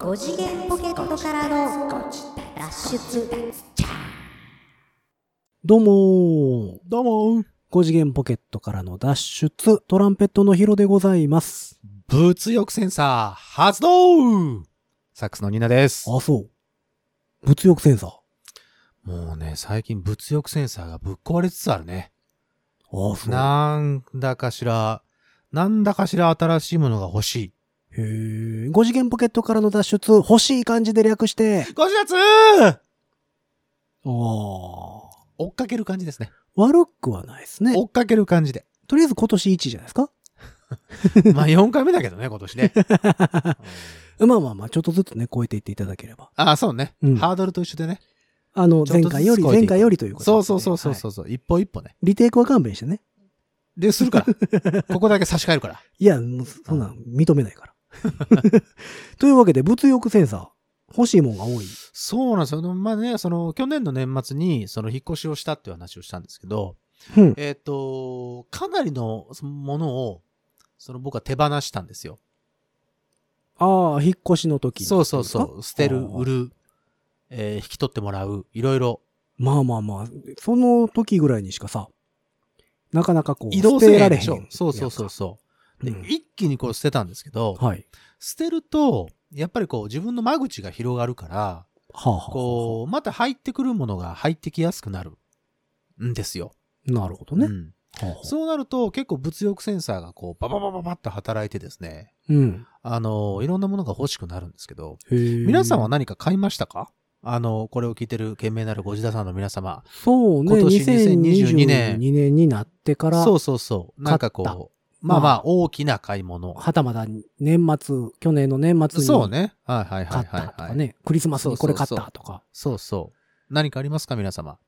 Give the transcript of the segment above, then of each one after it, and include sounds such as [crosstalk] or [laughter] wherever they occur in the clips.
5次元ポケットからの脱出どうもー。どうも5次元ポケットからの脱出、トランペットのヒロでございます。物欲センサー発動サックスのニナです。あ、そう。物欲センサー。もうね、最近物欲センサーがぶっ壊れつつあるね。あ、そう。なんだかしら、なんだかしら新しいものが欲しい。へー。5次元ポケットからの脱出、欲しい感じで略して。ご自立あー。追っかける感じですね。悪くはないですね。追っかける感じで。とりあえず今年1じゃないですか？[laughs] まあ4回目だけどね、今年ね。う [laughs] んまあまあまあ、ちょっとずつね、超えていっていただければ。あ、そうね、うんハードルと一緒でね。あの、前回より、前回よりということそうでそうそうそうはいそう、う一歩一歩ね。リテイクは勘弁してね。で、するから。[laughs] ここだけ差し替えるから。いや、そんなん認めないから。[laughs] というわけで、物欲センサー、欲しいもんが多い。そうなんですよ。まあね、その、去年の年末に、その、引っ越しをしたっていう話をしたんですけど、うん。えっ、と、かなりのそのものを、その僕は手放したんですよ。ああ、引っ越しの時にそうそうそう。捨てる、売る、えー引き取ってもらう、いろいろ。まあまあまあ、その時ぐらいにしかさ、なかなかこう、移動捨てられへん。そうそうそうそう。で、うん一気にこう捨てたんですけど、はい。捨てると、やっぱりこう自分の間口が広がるから、はあ、はあ、こう、また入ってくるものが入ってきやすくなるんですよ。う。なるほどね。うんはあはあそうなると結構物欲センサーがこうバババババッと働いてですね、うん。あの、いろんなものが欲しくなるんですけど、皆さんは何か買いましたか？あの、これを聞いてる懸命なるご自田さんの皆様。そうね、今年2022 2022年年年になってから、そうそうそう。なんかこう、まあまあ大きな買い物。はたまた年末、去年の年末にそうね。はいはいは買っいはい、はい。たとかね、クリスマスにこれ買ったとか、そうそう。何かありますか皆様？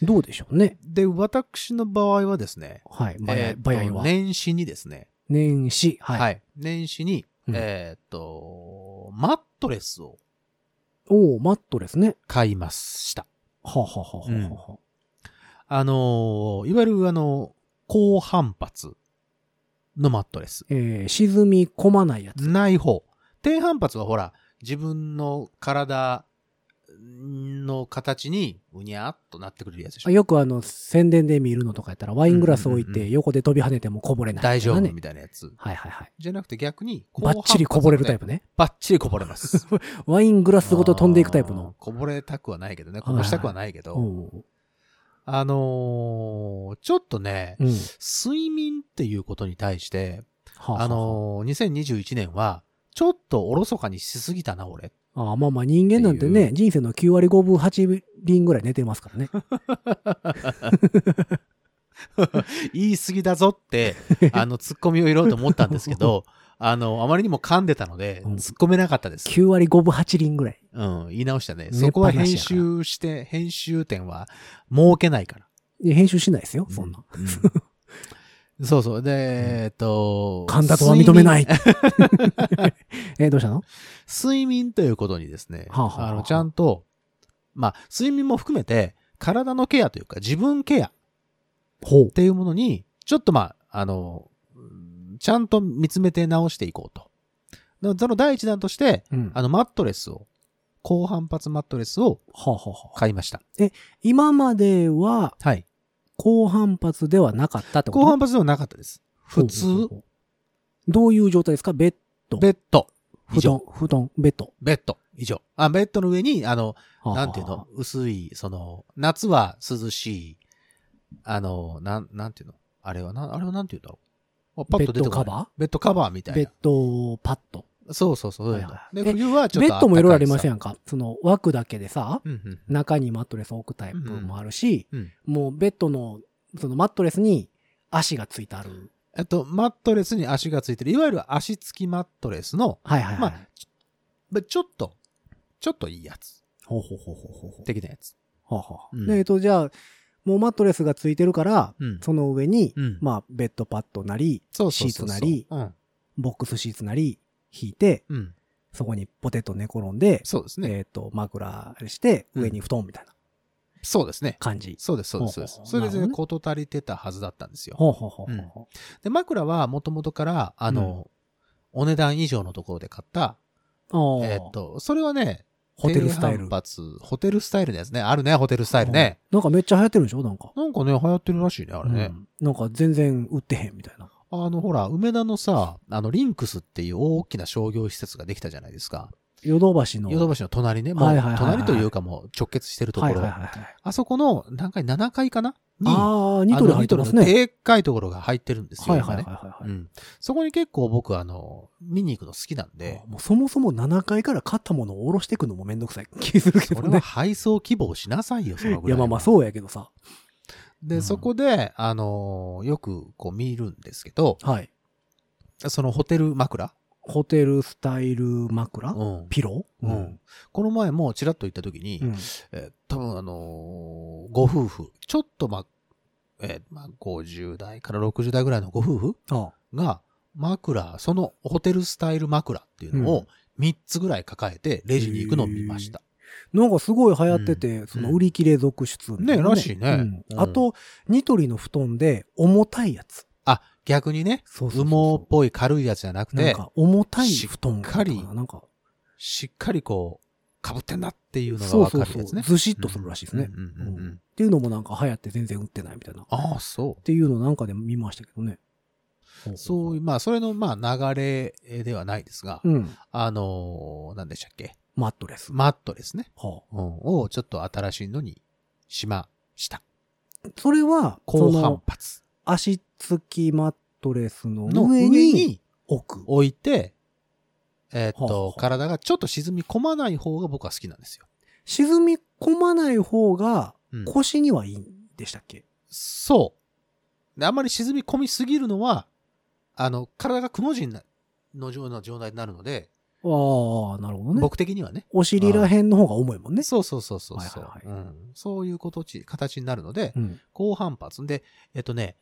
どうでしょうね。で、私の場合はですね、はい、バヤえーは。年始にですね、年始、はい。はい。年始に、うんえーっと、マットレスをおおマットレスね。買いました。はあ、はあはあはあはあのーいわゆるあの、高反発のマットレス。えー、沈み込まないやつ。ない方。低反発はほら、自分の体の形にうにゃっとなってくれるやつでしょ。よくあの、宣伝で見るのとかやったら、ワイングラス置いて横で飛び跳ねてもこぼれない、大丈夫ねみ。たいなやつ。はいはいはい。じゃなくて逆に、バッチリこぼれるタイプね。ね。バッチリこぼれます。[laughs] ワイングラスごと飛んでいくタイプの。こぼれたくはないけどね。こぼしたくはないけど。うん。あのーちょっとね、うん。睡眠っていうことに対して、はあ、あのー2021年は、ちょっとおろそかにしすぎたな、俺。ああまあまあ人間なんてね、人生の9割5分8厘ぐらい寝てますからね。[laughs] 言い過ぎだぞって、[laughs] あの、突っ込みを入れようと思ったんですけど、[laughs] あの、あまりにも噛んでたので、うん突っ込めなかったです。9割5分8厘ぐらい。うん、言い直したね。寝っぱなしやそこは編集して、編集点は設けないから。いや編集しないですよ、そんな。うんそうそう。で、えっと、噛んだとは認めない。[laughs] え、どうしたの？睡眠ということにですね、はあはあはああの、ちゃんと、まあ、睡眠も含めて、体のケアというか、自分ケアっほう。ていうものに、ちょっとまあ、あの、うんちゃんと見つめて直していこうと。だその第一弾として、うん。はあの、マットレスを、高反発マットレスをあ、はあはあ、買いました。今までははい。高反発ではなかったってこと？高反発ではなかったです。普通、ほうほうほうどういう状態ですか？ベッド。ベッド、布団、布団、ベッド。ベッド、以上。あ、ベッドの上に、あの、はあなんていうの、薄い、その、夏は涼しい、あの、なん、なんていうの？あれはな、あれはなんていうんだろう？あパッとベッドカバー？ベッドカバーみたいベッな。ドパッド。そうそうそう。はいはいで、え冬はちょっとベッドもいろいろありませんか。その枠だけでさ、うんうん。中にマットレスを置くタイプもあるし、うん。もうベッドの、そのマットレスに足がついてある。えっと、マットレスに足がついてる、いわゆる足付きマットレスの、はいはいはい。まあべちょっと、ちょっといいやつ。ほうほうほうほうほうほう。的なやつ。はあはあうんでえっと、じゃあ、もうマットレスがついてるから、うん。その上に、うんまあ、ベッドパッドなり、そうそうそうそう。シーツなりうん。ボックスシーツなり、引いて、うん。そこにポテト寝転んで、そうですね。えっ、と、枕して、うん上に布団みたいなそうですね。感じ。そうです、そうです、そうです。それでね、なるほこと足りてたはずだったんですよ。ほうほうほうほうほで、枕はもともとから、あの、お値段以上のところで買った。えっ、と、それはね、ホテルスタイルホテルスタイルのやつね。あるね、ホテルスタイルね。なんかめっちゃ流行ってるんでしょ？なんか。なんかね、流行ってるらしいね、あれね。うんなんか全然売ってへんみたいな。あの、ほら、梅田のさ、あの、リンクスっていう大きな商業施設ができたじゃないですか。ヨドバシの。ヨドバシの隣ね。もう隣というかもう直結してるところ。はいはいはいはい。あそこの何階、7階かな？に、ああ、ニトリ入ってますね。でっかいところが入ってるんですよ。はいはいはいはいはい。うん。そこに結構僕、あの、見に行くの好きなんで、もうそもそも7階から買ったものを下ろしていくのもめんどくさい気するけそれはどね。配送希望しなさいよ、そのぐらい。いやまあまあそうやけどさ。で、うんそこで、あのーよくこう見るんですけど、はい。そのホテル枕ホテルスタイル枕？うん。ピロ？ーうん。この前もちらっと行った時に、うん。えー多分あのーご夫婦、ちょっとまあ、えーまあ、50代から60代ぐらいのご夫婦あが、枕、そのホテルスタイル枕っていうのうん。を3つぐらい抱えてレジに行くのを見ました。なんかすごい流行ってて、その売り切れ続出みたいなね。らしいね。うん。うん。あと、ニトリの布団で重たいやつ。あ、逆にね、そうそうそう羽毛っぽい軽いやつじゃなくて、なんか重たい布団しっかりとななんか、しっかりこう、被ってんなっていうのがわそうそうそう。かるやつね。ずしっとするらしいですね。うんうんうんうんっていうのもなんか流行って全然売ってないみたいな。っああ、そう。ていうのなんかで見ましたけどね。そういう、まあ、それの、まあ、流れではないですが、うん。あのー、何でしたっけ？マットレス。マットレスね。はあうん、をちょっと新しいのにしました。それは、高反その発足付きマットレスのの上上にに置く。置いて、えーっと、はあはあ体がちょっと沈み込まない方が僕は好きなんですよ。沈み込まない方がうん腰にはいいんでしたっけ、そう。であんまり沈み込みすぎるのは、あの、体がくの字の状の状態になるので、ああ、なるほどね。僕的にはね。お尻ら辺の方が重いもんね。そうそうそうそうそう、はいはいうん。そういうことち、形になるので、うん。高反発。で、えっとね、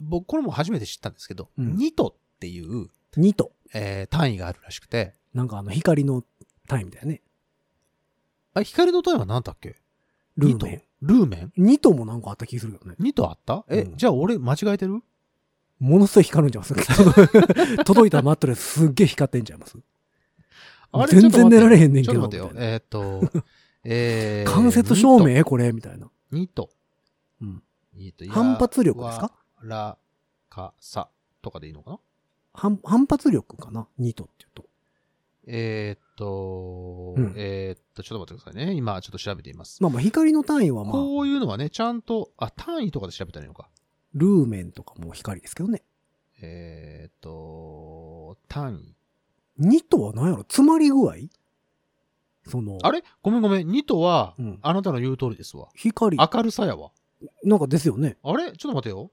僕、これも初めて知ったんですけど、うんニトっていう、2と。えー単位があるらしくて、なんかあの、光の単位みたいなね。あ、光の単位は何だっけ？ルーメン。ルーメン？2ともなんかあった気するよね。ニトあった？え、うんじゃあ俺間違えてる？ものすごい光るんちゃいます [laughs] 届いたマットレスすっげえ光ってんちゃいます全然寝られへんねんけど。ちょっと待ってよ。えーっと、えー、間接照明？これ？みたいな。ニト。うん。ニト。反発力ですか？ら、か、さ、とかでいいのかな？反反発力かな ?2 とっていうと。えーっと、うんえーっと、ちょっと待ってくださいね。今、ちょっと調べてみます。まあまあ光の単位はまあ、こういうのはね、ちゃんと、あ、単位とかで調べたらいいのか。ルーメンとかも光ですけどね。えーっと、単位。2とは何やろ？詰まり具合？その、あれ？ごめんごめん。ニトは、うんあなたの言う通りですわ。光、明るさやわ。なんかですよね。あれ？ちょっと待てよ。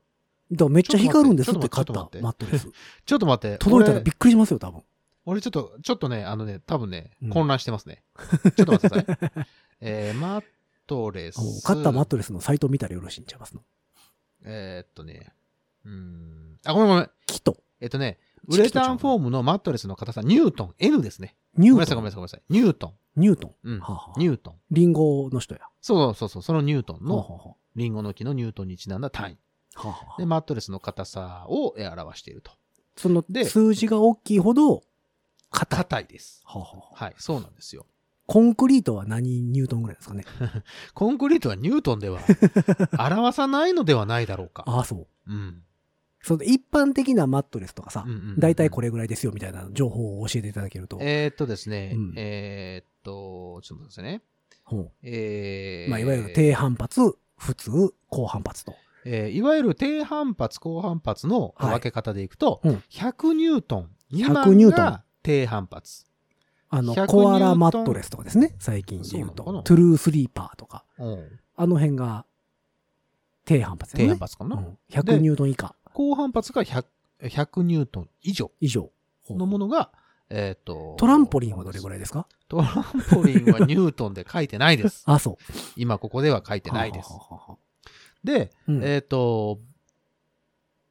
だからめっちゃ光るんですって買ったマットレス。ちょっと待って。俺 [laughs] 届いたらびっくりしますよ、多分。俺ちょっと、ちょっとね、あのね、多分ねうん、混乱してますね。ちょっと待ってください。[laughs] えー、マットレス。買ったマットレスのサイト見たらよろしいんちゃいますの？えーっとね、うーん。あ、ごめんごめん。キと、えっとね、ウレタンフォームのマットレスの硬さ、ニュートン、N ですね。ニュートン。ごめんなさい、ごめんなさい、ごめんなさい。ニュートン。ニュートン。うん。はあはあニュートン。リンゴの人や。そうそうそう、そのニュートンの、はあはあはリンゴの木のニュートンにちなんだ単位。で、マットレスの硬さをえー表していると。そので数字が大きいほど、硬い。硬いです。はあはあはい、そうなんですよ。コンクリートは何ニュートンぐらいですかね？[laughs] コンクリートはニュートンでは [laughs] 表さないのではないだろうか。ああ、そう。うん。その一般的なマットレスとかさうん、うんうんだいたいこれぐらいですよみたいな情報を教えていただけると。えーっとですね、うんえーっと、ちょっと待ってくださいね。ほうえーまあ、いわゆる低反発、普通、高反発と。えーいわゆる低反発、高反発のはい分け方でいくと、うん100ニュートン未100満ニュートンが低反発。あの、100コアラマットレスとかですね。最近で言うと。そうトゥルースリーパーとか。うんあの辺が低反発ね。低反発かな、うん100ニュートン以下高反発が 100, 100ニュートン以上以上。のものが、えーっと、トランポリンはどれぐらいですか？トランポリンはニュートンで書いてないです。[laughs] あ、そう。今ここでは書いてないですは。あはあはあで、うんえーっと、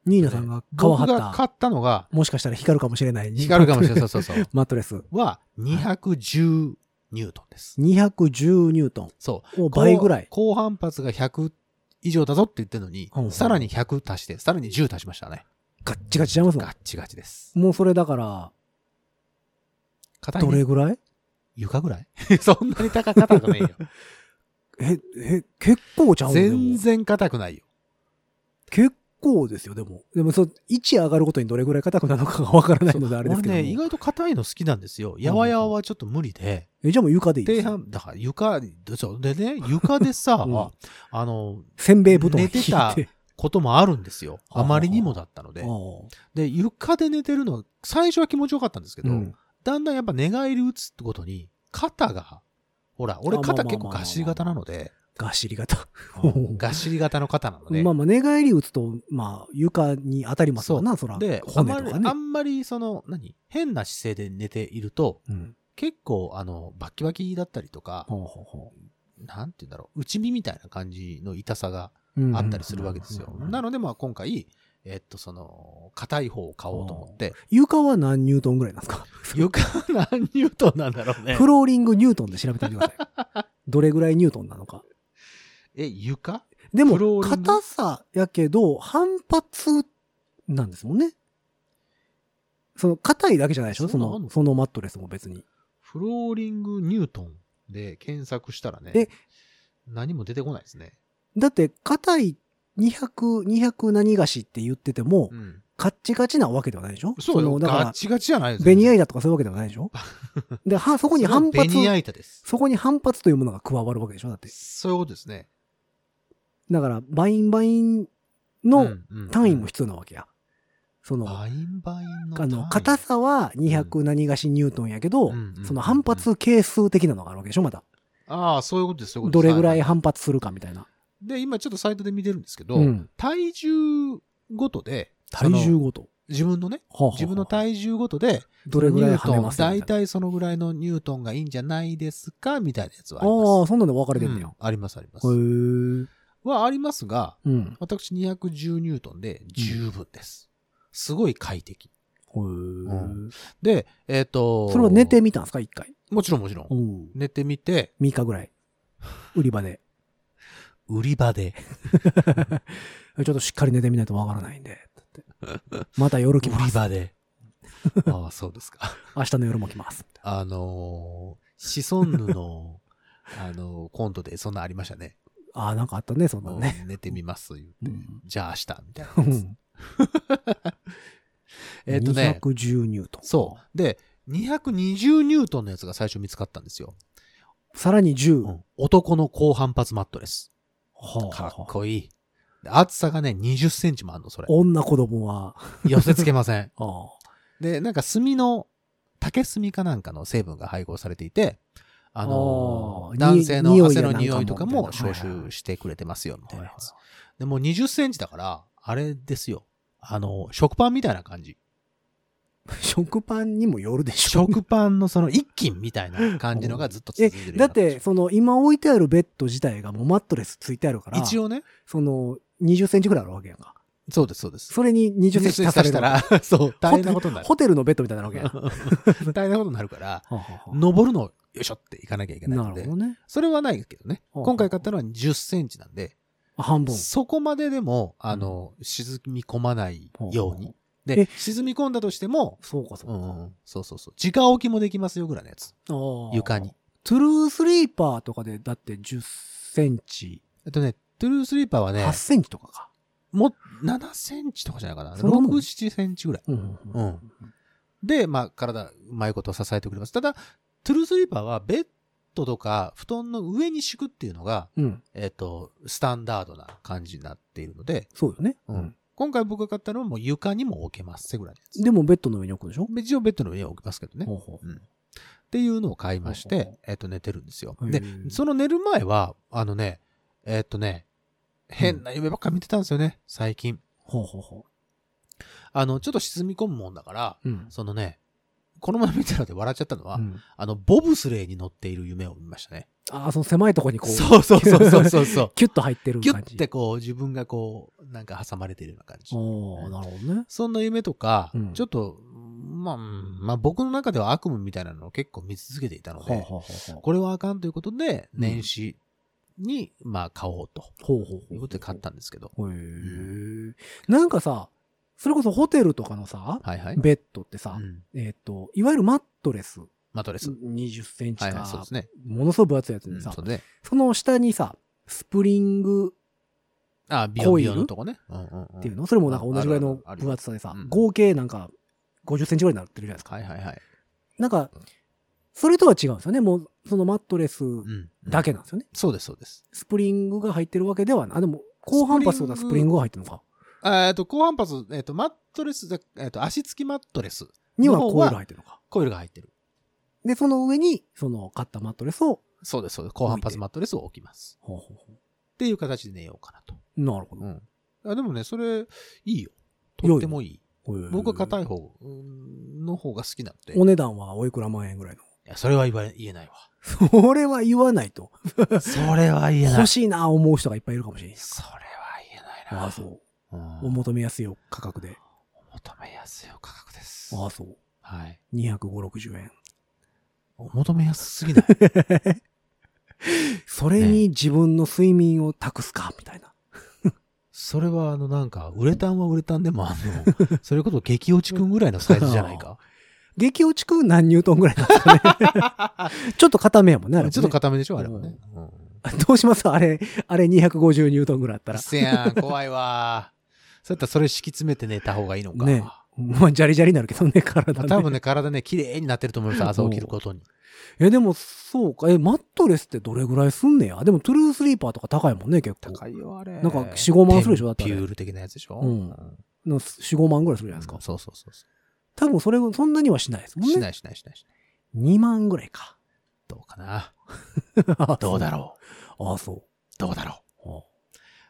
ニーナさんが川僕が張った、買ったのが、もしかしたら光るかもしれない。光るかもしれない。そうそうそう。[laughs] マットレス。は、210ニュートンです。210ニュートン。そう。お倍ぐらい。高反発が100以上だぞって言ってるのに、うんうんさらに100足して、さらに10足しましたね。ガッチガチちゃいますもんガッチガチです。もうそれだから、硬い、ね。どれぐらい？床ぐらい？[laughs] そんなに高硬くないよ。え、え、結構ちゃうのでも全然硬くないよ。結構ですよ、でも。でも、そう、位置上がることにどれぐらい硬くなるのかがわからないのであれですけども。俺ね、意外と硬いの好きなんですよ。やわやわはちょっと無理で。え、じゃあもう床でいいです低半、だから床、そうでね、床でさ、[laughs] うんあの、せんべい布団寝てたこともあるんですよ。はああまりにもだったので。あで、床で寝てるの、最初は気持ちよかったんですけど、あうんだんだんやっぱ寝返り打つってことに、肩が、ほら、俺肩結構ガシリ型なので、がっしり型。うんガシリ型の肩なので、まあまあ、寝返り打つと、まあ、床に当たりますわな、そら。で、骨とかねあ。んまりその、何？変な姿勢で寝ていると、うん。結構、あの、バッキバキだったりとか、ほうほうほなんて言うんだろう、内身みたいな感じの痛さがあったりするわけですよ。なのので、まあ今回、えっと、その、硬い方を買おうと思って、床は何ニュートンぐらいなんですか？[laughs] 床何ニュートンなんだろうねフ。ローリングニュートンで調べてみてください。[laughs] どれぐらいニュートンなのか。え、床？でも硬さやけど、反発なんですもんね。その、硬いだけじゃないでしょ？その、そのマットレスも別に。フローリングニュートンで検索したらね、え何も出てこないですね。だって、硬い200、200何がしって言ってても、うん。カッチカチなわけではないでしょ？そうよ。のだから、ガチガチじゃないですベニヤイ板とかそういうわけではないでしょ？で、は、そこに反発、ベニヤ板です。そこに反発というものが加わるわけでしょ？だって。そういうことですね。だから、バインバインの単位も必必要なわけや。その、バインバインのあ単位。の、硬さは200何がしニュートンやけど、うんうんその反発係数的なのがあるわけでしょまた。ああ、そういうことです、そういうことですどれぐらいは反発するかみたいな。はで、今ちょっとサイトで見てるんですけど、うん体重ごとで、体重ごと？自分のね、はあはあ自分の体重ごとで、どれぐらい跳ねます大みたいそのぐらいのニュートンがいいんじゃないですかみたいなやつはありああ、ます。そんなんで分かれてんねや。うんあります、あります。へえ。はありますが、うん。私210ニュートンで十分です。すごい快適。んで、えっ、と、それは寝てみたんですか一回？もちろんもちろん。うん。寝てみて、3日ぐらい。売り場で。売り場で、[laughs] ちょっとしっかり寝てみないとわからないんで。[laughs] また夜来売ます。り場で。ああ、そうですか。明日の夜も来ます。あのー、シソンヌの、[laughs] あのーコントでそんなありましたね。ああ、なんかあったね、そんなのね。うん寝てみます、言って。うんじゃあ明日、みたいな。うんえっとね、210ニュートン。そう。で、220ニュートンのやつが最初見つかったんですよ。さらに10。うん男の高反発マットレス。はあかっこいい。で厚さがね、20センチもあんの、それ。女子供は、寄せ付けません。[laughs] あで、なんか炭の、竹炭かなんかの成分が配合されていて、あの男性のに汗の匂いとかも消臭してくれてますよ、みあ。たいなやつ。でもう20センチだから、あれですよ。あの、食パンみたいな感じ。[laughs] 食パンにもよるでしょ。食パンのその一斤みたいな感じのがずっと続えいてるよう、になだって、その、今置いてあるベッド自体がもうマットレスついてあるから、一応ね、その、20センチぐらいあるわけやんか。そうです、そうです。それに20センチ足されたら、[laughs] そう、大変なことになる。ホテルのベッドみたいなわけやん。は [laughs] 大変なことになるから、登るの、よいしょって行かなきゃいけないなのでるほどね。それはないけどね。はあ今回買ったのは10センチなんで、あ半分。そこまででも、あの、沈み込まないように。えで、沈み込んだとしても、そうか、そうか。うんうん、そうそうそう。直置きもできますよぐらいのやつ。床に。トゥルースリーパーとかで、だって10センチ、えっとね、トゥルースリーパーはね8、センチとかか。もう7センチとかじゃないかな。そんなもん6、7センチぐらい。うんうんで、まあ、体、うまいこと支えてくれます。ただ、トゥルースリーパーはベッドとか布団の上に敷くっていうのが、うん。えっ、と、スタンダードな感じになっているので、そうよね。うん今回僕が買ったのはもう床にも置けますぐらいのやつ。でもベッドの上に置くでしょ？一応ベッドの上に置きますけどね。ほうほううんっていうのを買いましほうほうて、えっ、と、寝てるんですよ。で、その寝る前は、あのね、えっ、とね、変な夢ばっか見てたんですよね、最近。ほうほうほあの、ちょっと沈み込むもんだから、う。うん。そのね、この前見たので笑っちゃったのは、うんあの、ボブスレーに乗っている夢を見ましたね。ああ、その狭いとこにこう、そうそうそうそうそうそう。[laughs] キュッと入ってる感じ。ッてこう、自分がこう、なんか挟まれてるような感じ。おーなるほどね。そんな夢とか、うんちょっと、まあ、うんまあ僕の中では悪夢みたいなのを結構見続けていたので、これはあかんということで、うん年始に、まあ買おうとほうほうほういうことで買ったんですけど。へえ。なんかさ、それこそホテルとかのさ、はいはい。ベッドってさう、んえっと、いわゆるマットレスマットレス。20センチはいはい、かそうですね。ものすごい分厚いやつでさ、うんそうね。その下にさ、スプリングあ、ビヨビヨンのとこね。うんうんうんっていうの？それもなんか同じぐらいの分厚さでさうん、合計なんか50センチぐらいになってるじゃないですか。はいはいはい。なんか、それとは違うんですよね。もう、そのマットレスうん。だけなんですよね。そうです、そうです。スプリングが入ってるわけではない。あ、でも、高反発とかスプリングが入ってるのか。えっと、高反発、えっと、マットレスで、えっと、足つきマットレス。にはコイル入ってるのか。コイルが入ってる。で、その上に、その買ったマットレスを、そうです、そうです。高反発マットレスを置きます。ほうほうほっていう形で寝ようかなと。うなるほど。うん。あでもね、それ、いいよ。とってもいい。僕は硬いい。方うんの方が好きなので。いお値段はおいくら万円ぐらいの？や、それは言えないわ。それは言わないと。[laughs] それは言えない欲。しいな思う人がいっぱいいるかもしれない。それは言えないな。ああ、そう。うん。お求めやすい価格で。お求めやすい価格です。ああ、そう。はい。250、60円。お求めやすすぎない？[laughs] それに自分の睡眠を託すか、みたいな。それはあのなんか、ウレタンはウレタンでもあの、[laughs] それこそ激落ちくんぐらいのサイズじゃないか？[laughs] 激落ちくん何ニュートンぐらいなんですかね。ちょっと硬めやもんね、あれもねちょっと硬めでしょ、あれはね。うんどうします？あれ、あれ250ニュートンぐらいあったら。せやん、怖いわ。そうやったらそれ敷き詰めて寝た方がいいのか。ねまあ、ジャリジャリになるけどね、体ね。まあ多分ね、体ね、綺麗になってると思います、[laughs] 朝起きることに。え、でも、そうか。え、マットレスってどれぐらいすんねや？でも、トゥルースリーパーとか高いもんね、結構。高いよ、あれ。なんか4 5万するでしょだってピュール的なやつでしょ？うんの4、5万ぐらいするじゃないですか。そうそうそうそ多分、それ、そんなにはしないですう。もんね。しないしないしないしない。2万ぐらいか。どうかな？どうだろう？ああ、そう。どうだろう？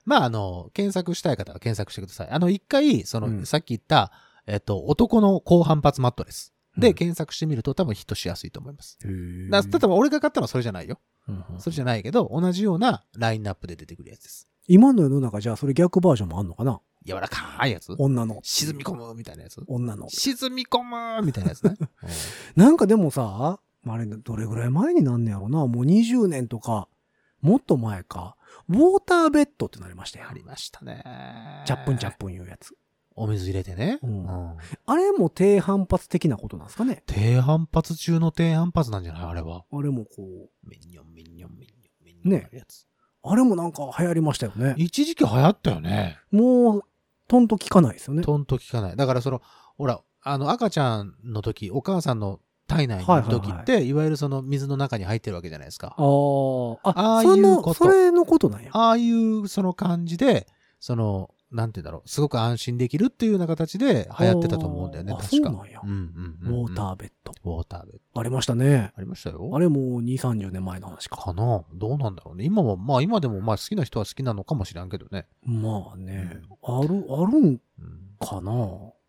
はまあ、あの、検索したい方は検索してください。あの、一回、その、うんさっき言った、えっと、男の高反発マットレス。で、うん検索してみると多分ヒットしやすいと思います。だ例えば俺が買ったのはそれじゃないよ。うんうんそれじゃないけど、同じようなラインナップで出てくるやつです。今の世の中じゃあそれ逆バージョンもあんのかな？柔らかいやつ女の。沈み込むみたいなやつ女の。沈み込むみたいなやつね。[laughs] なんかでもさ、まああれ、どれぐらい前になんねやろな？もう20年とか、もっと前か。ウォーターベッドってなりましたよあ。りましたね。チャップンチャップンいうやつ。お水入れてね。うんうんあれも低反発的なことなんですかね低反発中の低反発なんじゃない？あれは。あれもこミニョンミニョンミニョンミニョンねやつ。う、あれもなんか流行りましたよね。一時期流行ったよね。もう、とんと効かないですよね。とんと聞かない。だからその、ほら、あの赤ちゃんの時、お母さんの体内にいる時はいって、いわゆるその水の中に入ってるわけじゃないですか。あーあ、ああいうことそれのことなんや。ああいうその感じで、その、なんて言うんだろう、すごく安心できるっていうような形で流行ってたと思うんだよね、確か。あそうなんやうんうんうんうんウォーターベッド。ウォーターベッド。ありましたね。ありましたよ。あれもう2、30年前の話か。かな？どうなんだろうね。今も、まあ今でもまあ好きな人は好きなのかもしれんけどね。まあね、ある、あるんうんかな？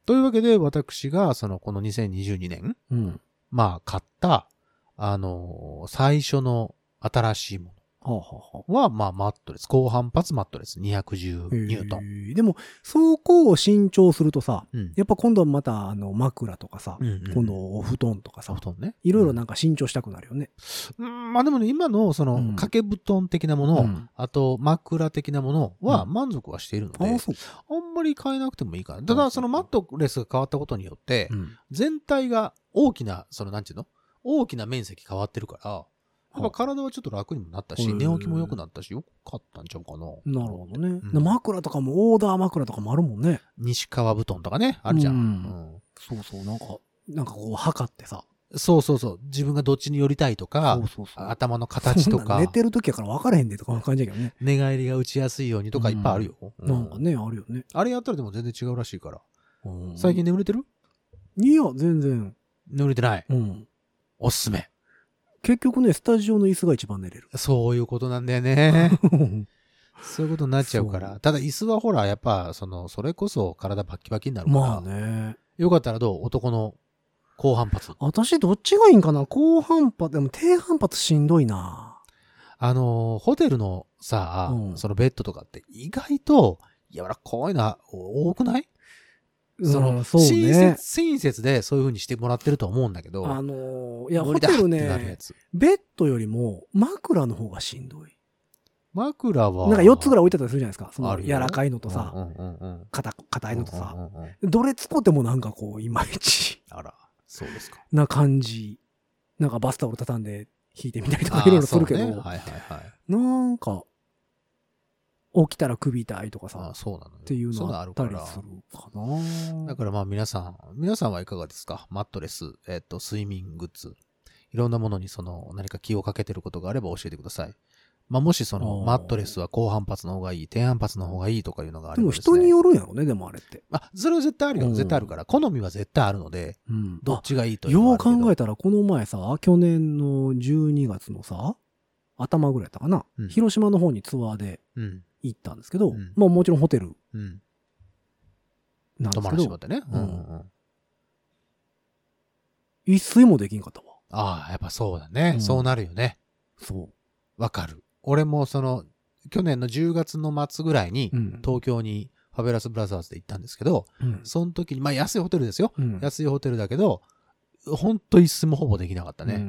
というわけで、私が、その、この2022年、うん。まあ買った、あの最初の新しいもの、はあはまあマットレス、高反発マットレス210ニュートン。でも、そこを新調するとさ、うん。やっぱ今度はまたあの枕とかさ、うんうん今度お布団とかさお、布団ね。いろいろなんか新調したくなるよね。うん、まあでもね、今のそのうん掛け布団的なもの、うんあと枕的なものはうん満足はしているので、う。あんまり変えなくてもいいかな。ただ、うんそのマットレスが変わったことによってう、ん。全体が大きな、そのなんていうの？大きな面積変わってるから、やっぱ体はちょっと楽にもなったし、うん寝起きも良くなったし、よかったんちゃうかな。なるほどね、うん枕とかもオーダー枕とかもあるもんね。西川布団とかね、あるじゃん。うんうんそうそう、なんか、なんかこう測ってさ。そうそうそう。自分がどっちに寄りたいとかそう、そうそう。頭の形とかそんなん寝、てる時やから分からへんでとか感じだけどね。寝返りが打ちやすいようにとかいっぱいあるよ。うんなんかね、あるよね。あれやったらでも全然違うらしいから。うん最近眠れてる？いや、全然。眠れてない。うん。おすすめ。結局ね、スタジオの椅子が一番寝れる。そういうことなんだよね。[laughs] そういうことになっちゃうかそら。ただ椅子はほら、やっぱ、その、それこそ体バッキバキになるから。まあね。よかったらどう？男の高反発。私どっちがいいんかな？高反発、でも低反発しんどいな。あのー、ホテルのさ、うんそのベッドとかって意外と柔らかいの多くない？その、うんそう親ね。切、親切でそういう風にしてもらってると思うんだけど。あのーいや、無理だホテルってなるやね、つ。ベッドよりも枕の方がしんどい。枕は。なんか4つぐらい置いてたりするじゃないですか。そのあるよ柔らかいのとさ、うんうんうんうん。硬硬いのとさ。うんうんうんうんどれ使ってもなんかこう、いまいちあら、そうですか。な感じなんかバスタオル畳んで引いてみたりとかいろいろするけど、あーそうねはいはいはい。なんか、起きたら首痛いとかあさー、そうなのよ。っていうのあったのあるから。りするかなだからまあ皆さん、皆さんはいかがですかマットレス、えっ、と、睡眠グッズ。いろんなものにその何か気をかけてることがあれば教えてください。まあもしそのあーマットレスは高反発の方がいい、低反発の方がいいとかいうのがあでもればですね。人によるんやろね、でもあれって。あ、それは絶対あるよ。うん絶対あるから。好みは絶対あるので、うん。どっちがいいというのよう考えたら、この前さ、去年の12月のさ、頭ぐらいやったかな、うん広島の方にツアーでうん。行ったんですけど、うんまあもちろんホテルうん。泊まなんですけど、らしてもらってね。うん。一睡もできんかったわ。ああ、やっぱそうだね。うんそうなるよね。そわかる。俺もその、去年の10月の末ぐらいに。東京にファベラスブラザーズで行ったんですけど、うんその時に、まあ安いホテルですよ。うん安いホテルだけど、ほんと一睡もほぼできなかったね。ううん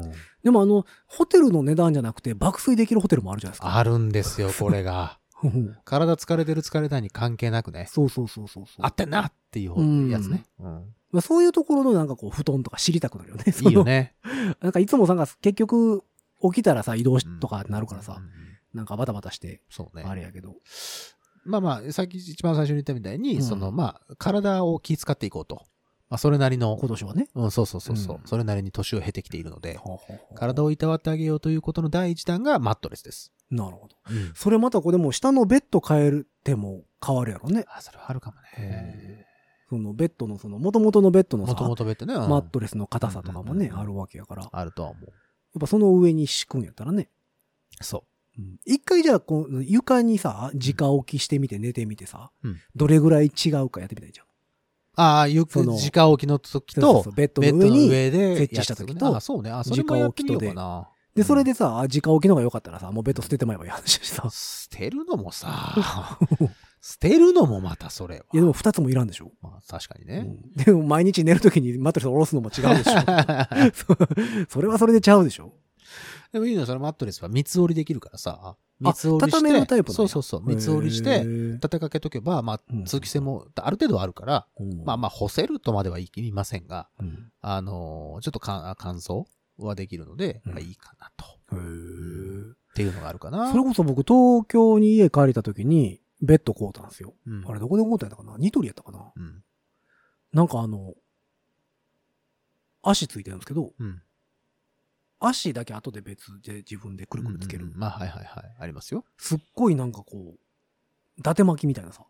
ん。でもあの、ホテルの値段じゃなくて爆睡できるホテルもあるじゃないですか。あるんですよ、[laughs] これが。うん体疲れてる疲れないに関係なくね。そうそうそうそうそう。あってんなっていうやつね。うん。まあ、そういうところのなんかこう、布団とか知りたくなるよね。いいよね。[laughs] なんかいつもさ、結局、起きたらさ、移動しとかなるからさなんかバタバタして、そうね。あれやけど。まあまあ、さっき一番最初に言ったみたいに、うんその、まあ、体を気遣っていこうと。まあ、それなりの今、年はね。うん、そうそうそうそう、うんそれなりに年を経てきているので、ほうほうほう体をいたわってあげようということの第一弾がマットレスです。なるほど。うん。それまたこれでも下のベッド変えても変わるやろね。あ、それはあるかもね。そのベッドのその、元々のベッドのさもと、もとベッドね。うんマットレスの硬さとかもね、うんあるわけやから。やっあるとは思う。ぱその上に敷くんやったらね。そうん一回じゃあ、こう、床にさ、直置きしてみて寝てみてさ、うんどれぐらい違うかやってみたいじゃん。う。ああ、ゆく、直置きの時とそうそうそう、ベッドのの上に、設置した時とあ、そうね。あ、それもやってみようかな。で、それでさ、あ直置きのが良かったらさ、もうベッド捨ててまえばいい話さ。捨てるのもさ、[laughs] 捨てるのもまたそれは。いやでも二つもいらんでしょ。まあ確かにうね。んでも毎日寝るときにマットレス下ろすのも違うでしょ。[laughs] そそれはそれでちゃうでしょ。でもいいのよそのマットレスは三つ折りできるからさ。三つ折りして。畳めるタイプそうそうそう。三つ折りして、立てかけとけば、まあうん、通気性もある程度あるから、うんまあまあ、干せるとまでは言いませんが、うんあのーちょっとか乾燥はできるので、うんまあいいかなと。っていうのがあるかな。それこそ僕東京に家帰れたときにベッド買うたんですよ。うんあれどこで買うたんやったかな？ニトリやったかな？うん。なんかあの、足ついてるんですけど、うん。足だけ後で別で自分でくるくるつける。うんうんうんまあ、はいはいはい。ありますよ。すっごいなんかこう、伊達巻きみたいなさ、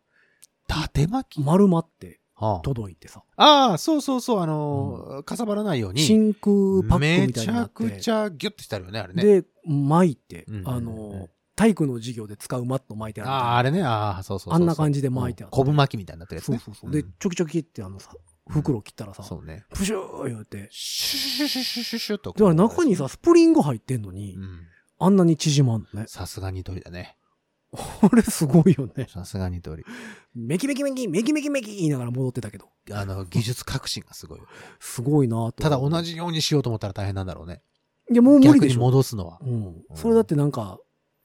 伊達巻き？丸まって届いてさ、ああ、そうそうそう、あのーかさばらないように。真空パックみたいになって。めちゃくちゃギュッとしてあるよね、あれね。で、巻いて、うんうんうんあの、体育の授業で使うマット巻いてあるああ、あれね、ああ、そうそう。あんな感じで巻いてあって昆布巻きみたいになってるやつね。そうそうそう。で、ちょきちょきってあのさ、袋切ったらさ、そうね。プシュー言うて。シュシュシュシュシュシュと。だから中にさ、、スプリング入ってんのにう、ん。あんなに縮まんのね。さすがに鳥だね。これすごいよね。さすがに鳥。メキメキメキ、メキメキメキ言いながら戻ってたけど、あの、技術革新がすごいよ。すごいなと。ただ同。じようにしようと思ったら大変なんだろうね。いや、もう無理逆にでしょ。戻すのは。うん。それだってなんか、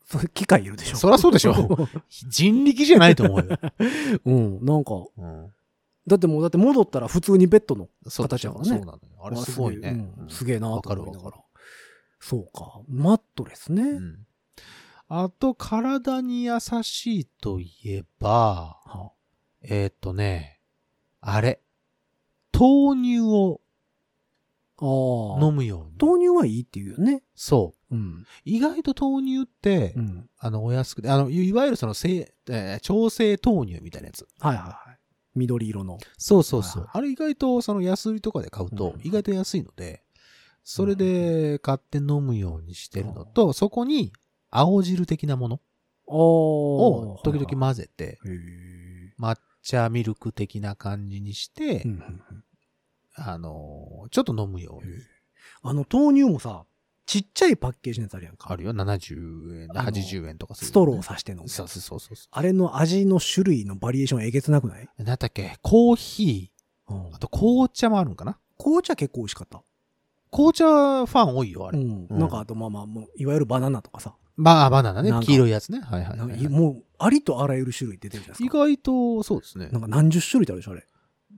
それ機械いるでしょ。そりゃそうでしょ人力じゃないと思うよ。うん。なんか、うん。だってもう、だって戻ったら普通にベッドの形やからねそうなのよ。あれすごいね。うんすげえなとわかる思いなが。らそうか。マットレスね。うん。あと、体に優しいといえば、はえーっとね、あれ。豆乳を。飲むように。豆乳はいいっていうよね。そう。うん。意外と豆乳って、うん。あの、お安くて、あの、いいわゆるその、せえー調整豆乳みたいなやつ。はいはいはい。緑色の。そうそうそう。はいあれ意外と、その安売りとかで買うとうん、意外と安いので、それで買って飲むようにしてるのと、そこに青汁的なものおを時々混ぜて。抹茶ミルク的な感じにして、あのーちょっと飲むように。あの豆乳もさ、ちっちゃいパッケージのやつあるやんか。あるよ、70円、あの80円とかストローさして飲む。そうそうそうそうそあれの味の種類のバリエーションえげつなくない、う。なんだっけ、コーヒうんー、あと紅茶もあるんかな？紅茶結構美味しかった。紅茶ファン多いよ、あれ。うん。うんなんかあとまあまあ、もういわゆるバナナとかさ。まあ、バナナね黄色いやつね。はいはいはいはい。もう、ありとあらゆる種類出てるじゃない意ですか。外と、そうですねな。んか何十種類ってあるでしょ、あれ。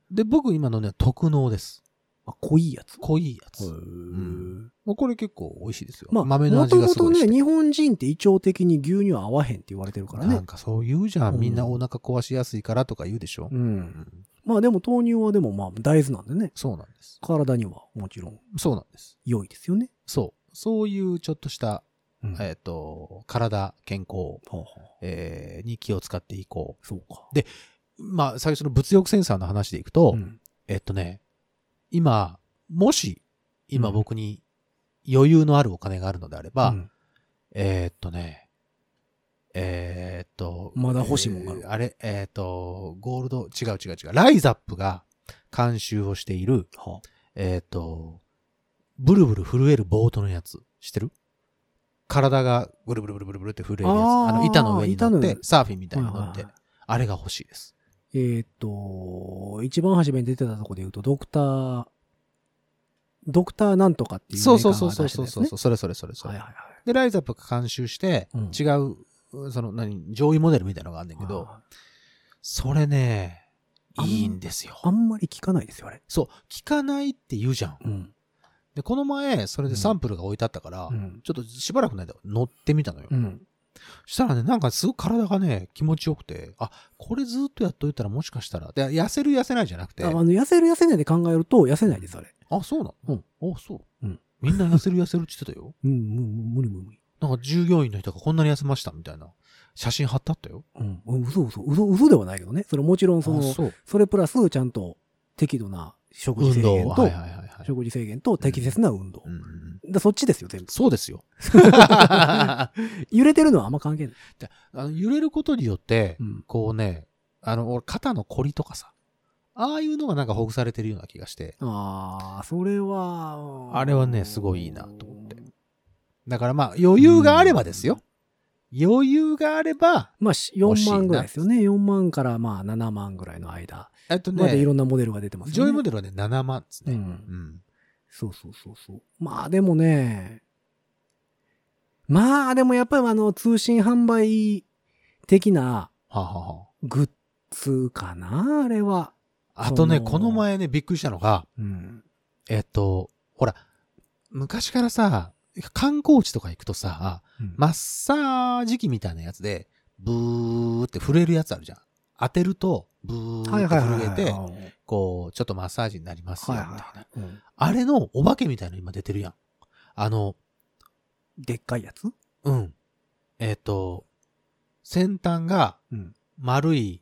で、僕今のね、特納です。あ、濃いやつ。濃いやつ。へーんもうこれ結構美味しいですよ。まあ、豆の味もともとね、がすごいして。日本人って胃腸的に牛乳合わへんって言われてるからねなん。かそう言うじゃん。うんみんなお腹壊しやすいからとか言うでしょ。う。うんんまあでも豆乳はでもまあ大豆なんでね。そうなんです。体にはもちろんそうなんです。良いですよね。そう。そういうちょっとした、うん。えっ、と、体、健康、はえーに気を使っていこそうか。でう。まあ、最初の物欲センサーの話でいくと、うんえっとね、今、もし、今うん僕に余裕のあるお金があるのであれば、うんえーっとね、えーっと、まだ欲しいもんがあるえーあれ、えーっと、ゴールド、違う違う違う。ライザップが監修をしている、はえーっと、ブルブル震えるボートのやつ、知ってる？体がブルブルブルブルブルって震えるやつ。あの、板の上に乗ってサーフィンみたいに乗って、あれが欲しいです。えーっと、一番初めに出てたとこで言うと、ドクター、ドクターなんとかっていうそうそうそうそうそうそう、それそれそれそれ。はいはいはい。で、ライザップが監修して、うん違う、その、何、上位モデルみたいなのがあんねんけど、あそれね、いいんですよ。あんまり聞かないですよ、あれ。そう、聞かないって言うじゃん。うん。で、この前、それでサンプルが置いてあったから、うん。ちょっとしばらくの間乗ってみたのよ。うん。したらね、なんかすごく体がね、気持ちよくて、あ、これずっとやっといたらもしかしたら、で痩せる痩せないじゃなくて、ああの、痩せる痩せないで考えると、痩せないです、あれ。あ、そうなの？うん。あ、そう。うんみんな痩せる痩せるって言ってたよ。うん、む無理無理無理。なんか従業員の人がこんなに痩せましたみたいな写真貼ってあったよ。うん。うん嘘嘘。嘘、嘘ではないけどね。それもちろんその、あそう。それプラス、ちゃんと適度な食事制。限と、はいはいはいはい。食事制限と適切な運動。うんだそっちですよ、全部。そうですよ。[laughs] 揺れてるのはあんま関係ない。であの揺れることによって、うん。こうね、あの、俺肩の凝りとかさ、ああいうのがなんかほぐされてるような気がして、ああ、それは、あれはねすごいいいなと思ってだからまあ余裕があればですよ。余裕があれば、まあ、し4欲しいな万ぐらいですよね。4万からまあ7万ぐらいの間。えっとまでいろね、んなモデルが出てますよね。上位モデルはね、7万ですね。う。うんん。そうそうそうそう。まあでもね、まあでもやっぱりあの通信販売的なはあ、はあはグッズかなあれは。あ、あとね、この前ね、びっくりしたのが、うん。えっと、ほら、昔からさ、観光地とか行くとさ、うんマッサージ機みたいなやつで、ブーって震えるやつあるじゃん。当てると、ブーはいってはいはいはい。震えて、はいこう、ちょっとマッサージになりますよ、みたいな。はいはい。うんあれのお化けみたいなの今出てるやん。あの、でっかいやつ？うん。えっ、と、先端がうん。丸丸い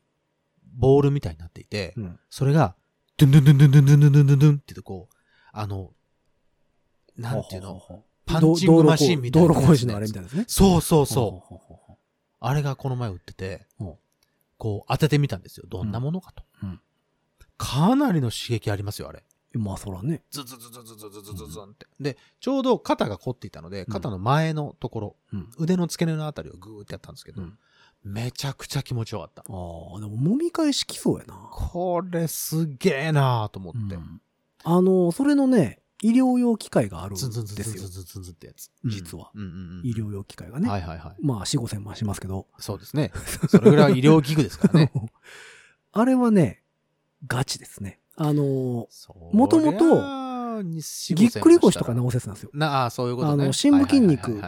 ボールみたいになっていて、うん。それが、ドゥンドゥンドゥンドゥンドゥンドゥンドゥンドゥンって言ってこう、あの、なんていうのパンチングマシンみたいな道路工事のあれみたいなですね。そうそうそう。う。あれがこの前売っててうん、こう当ててみたんですよ。どんなものかと。うんかなりの刺激ありますよ、あれ。まあそらね。ズズズズズズズズズズンって。で、ちょうど肩が凝っていたので、肩の前のところ、うん。腕の付け根のあたりをグーってやったんですけど、うんめちゃくちゃ気持ちよかった。ああ、でも揉み返しきそうやな。これすげえなーと思って。うんあの、それのね、医療用機械があるんですよズズ。ズズってやつ。実は。医療用機械がね。はいはいはい。まあ、4、5千万しますけど。そうですね。それぐらい医療器具ですからね。あれはね、ガチですね。あの、もともとぎっくり腰とか治せつなんですよ。なあ、そういうことね。あの深部筋肉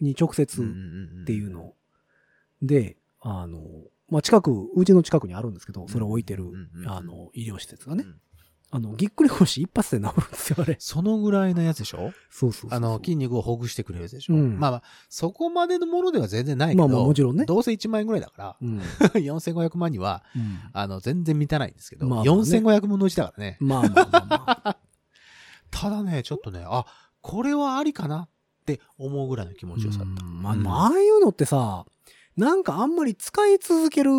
に直接っていうの。で、あの、まあ、近く、うちの近くにあるんですけど、それを置いてる、あの、医療施設がね。あの、ぎっくり腰一発で治るんですよ、あれ。そのぐらいのやつでしょ？そうそう。あの、筋肉をほぐしてくれるやつでしょ、うんまあまあ、そこまでのものでは全然ないけど、まあまあもちろんねどうせ1万円ぐらいだから、うん。うん4500万には、あの、全然満たないんですけど、まあまあね4500分の1だからね。まあまあまあまあ。[laughs] ただね、ちょっとね、あ、これはありかなって思うぐらいの気持ちよさだった。うんまあ、まあああいうのってさ、なんかあんまり使い続ける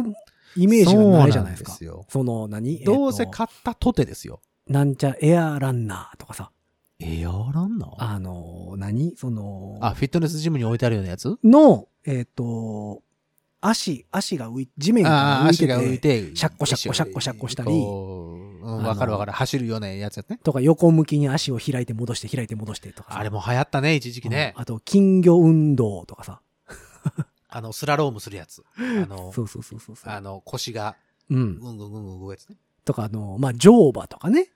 イメージがないじゃないですか。その何、どうせえっと買ったとてですよ。なんちゃエアランナーとかさ、エアランナー？あの、何？その、あ、フィットネスジムに置いてあるようなやつ？の、えっ、と、足、足が浮い、地面からああ、浮いてて、浮いて、シャッコシャッコシャッコシャッコしたりこううんわかるわかる。走るようなやつやつね。とか横向きに足を開いて戻して開いて戻してとかさあれも流行ったね、一時期ねうん。あと、金魚運動とかさ。あの、スラロームするやつ。あのそ、うそうそうそうそう。あの、腰がうん。ぐんぐんぐんぐん動くやつね。とか、あの、まあ、乗馬とかね。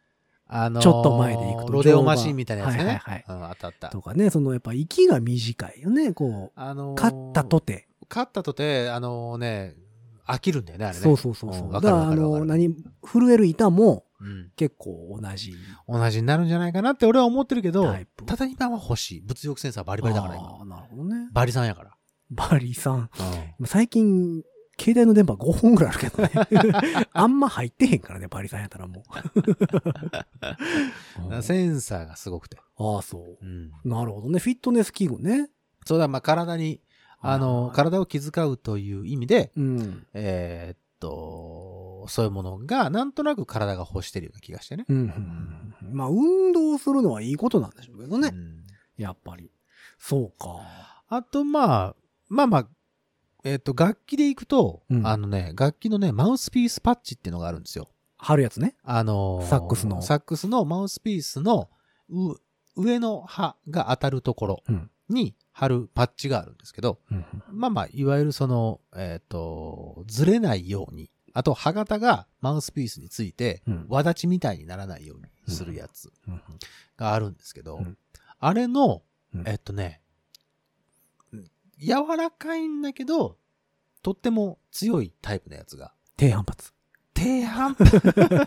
あのーちょっと前で行くとロデオマシンみたいなやつね。はいはいはいうん、あったあった。とかね、そのやっぱ息が短いよね、こう。あのー勝ったとて。勝ったとて、あのね、飽きるんだよね、あれね。そうそうそうそう。んだから、あの、何、震える板もうん結構同じ同じになるんじゃないかなって俺は思ってるけど。ただ今は欲しい。物欲センサーバリバリだから今。ああ、なるほどね。バリさんやから。バリさん。うん最近、携帯の電波5本ぐらいあるけどね。[laughs] あんま入ってへんからね、バリさんやったらもう。[laughs] センサーがすごくて。ああ、そう。うんなるほどね。フィットネス器具ね。そうだ、まあ、体に、あの、はい体を気遣うという意味で、うん。えーっと、そういうものが、なんとなく体が欲してるような気がしてね。うん。まあ、運動するのはいいことなんでしょうけどね。うんやっぱり。そうか。あと、まあ、まあまあ、えーっと、楽器でいくと、うんあのね、楽器のね、マウスピースパッチっていうのがあるんですよ。貼るやつね。あのーサックスのサックスのマウスピースのう上の刃が当たるところうん。に貼るパッチがあるんですけど、うんまあまあ、いわゆるその、えっ、と、ずれないように、あと刃型がマウスピースについて、うん。輪立ちみたいにならないようにするやつうんがあるんですけど、うんあれのう、んえっとね、うん柔らかいんだけど、とっても強いタイプのやつが、低反発。低反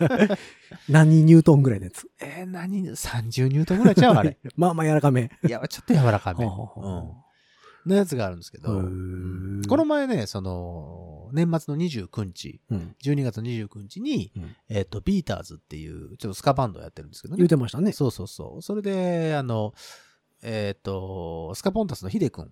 [laughs] 何ニュートンぐらいのやつ？えー、何 ?30 ニュートンぐらいちゃう？あれ。[laughs] まあまあ柔らかめ。いや、ちょっと柔らかめ。うん。のやつがあるんですけど、この前ね、その、年末の29日、うん。12月29日に、うんえっ、と、ビーターズっていう、ちょっとスカバンドをやってるんですけどね言う。てましたね。そうそうそう。それで、あの、えっ、と、スカポンタスのヒデ君、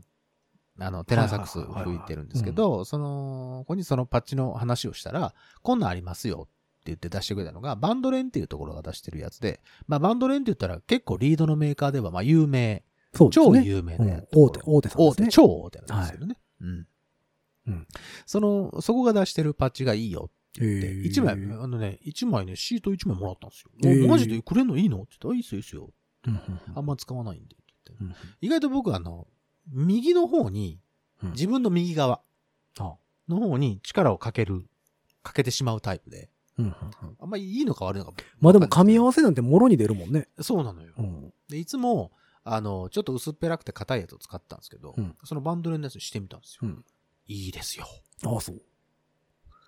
あの、テナーサックスはいはいはいはい吹いてるんですけど、その、ここにそのパッチの話をしたら、こんなんありますよって言って出してくれたのが、バンドレンっていうところが出してるやつで、まあ、バンドレンって言ったら結構リードのメーカーでは、まあ、有名、そうですね。超有名な大手、大手さんで大手、すね。超大手なんですけどね。うん。うんその、そこが出してるパッチがいいよへって、ー一枚、あのね、一枚ね、シート一枚もらったんですよ。マジでくれんの？いいの？って言って、あ、いいっすよ、いいっすよ。あんま使わないんで、って言って。うん意外と僕はあの、右の方に、うん自分の右側あの方に力をかける、かけてしまうタイプで、うんうんうんあんまりいいのか悪いのか。まあでも噛み合わわせなんてもろに出るもんね。そうなのよ。うん。で、いつも、あの、ちょっと薄っぺらくて硬いやつを使ったんですけど、うんそのバンドレンのやつにしてみたんですよ。うんいいですよ。ああ、そう。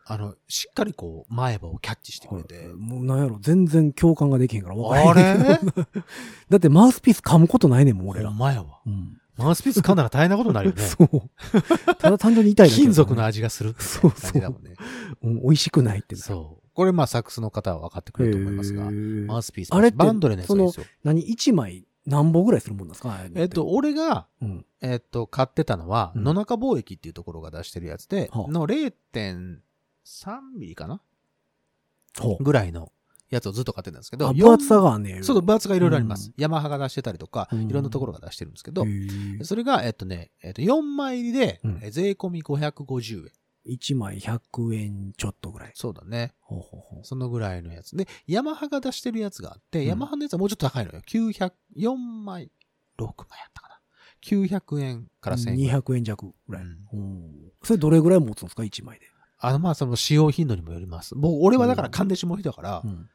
あの、しっかりこう、前歯をキャッチしてくれて。もうなんやろ、全然共感ができへんから分からへんあれ？[laughs] だってマウスピース噛むことないねんもん、俺らほん。まやわ。うん。マウスピース噛んだら大変なことになるよね。[laughs] そう。ただ単純に痛いだけだ金属の味がするってそうそうだもんね。うん、美味しくないってそう。これまあサックスの方は分かってくれると思いますが、マウスピース。あれバンドレのやつですよ。何一枚何本ぐらいするもんなんですか？えっと、、俺が、うん。えっと、買ってたのは、うん野中貿易っていうところが出してるやつで、はあの0.3ミリかな？ぐらいのやつをずっと買ってたんですけど、あ、四分厚さがねんそう、分厚がいろいろあります。うヤマハが出してたりとか、うんいろんなところが出してるんですけどそれが、えっとね、えっと、4枚入りで、税込み550円。一枚100円ちょっとぐらい。そうだね。ほうほうほうそのぐらいのやつ。で、ヤマハが出してるやつがあって、うんヤマハのやつはもうちょっと高いのよ。900、4枚、6枚やったかな。900円から1000円ぐらい。200円弱ぐらい。それどれぐらい持つんですか？一枚で。あの、まあ、その使用頻度にもよります。僕、俺はだから噛んでしまう人だから、うん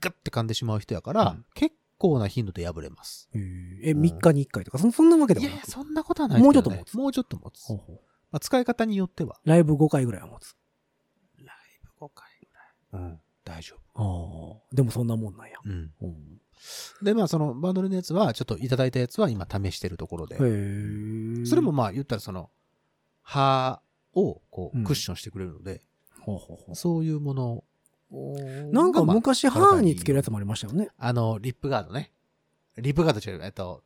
ガッて噛んでしまう人やから、うん結構な頻度で破れます。え、3日に1回とか、そそんなわけでいやや、もないくそんなことはないねもうちょっと持つ？もうちょっと持つ。ほうほうまあ、使い方によっては。ライブ5回ぐらいは持つ。ライブ5回ぐらい。うん。大丈夫。ああ。でもそんなもんなんや。うん。うんで、まあ、そのバンドルのやつは、ちょっといただいたやつは今試してるところで。それもまあ、言ったらその、歯をこうクッションしてくれるので、そういうものなんか昔歯につけるやつもありましたよね。あの、リップガードね。リップガード違う。えっと、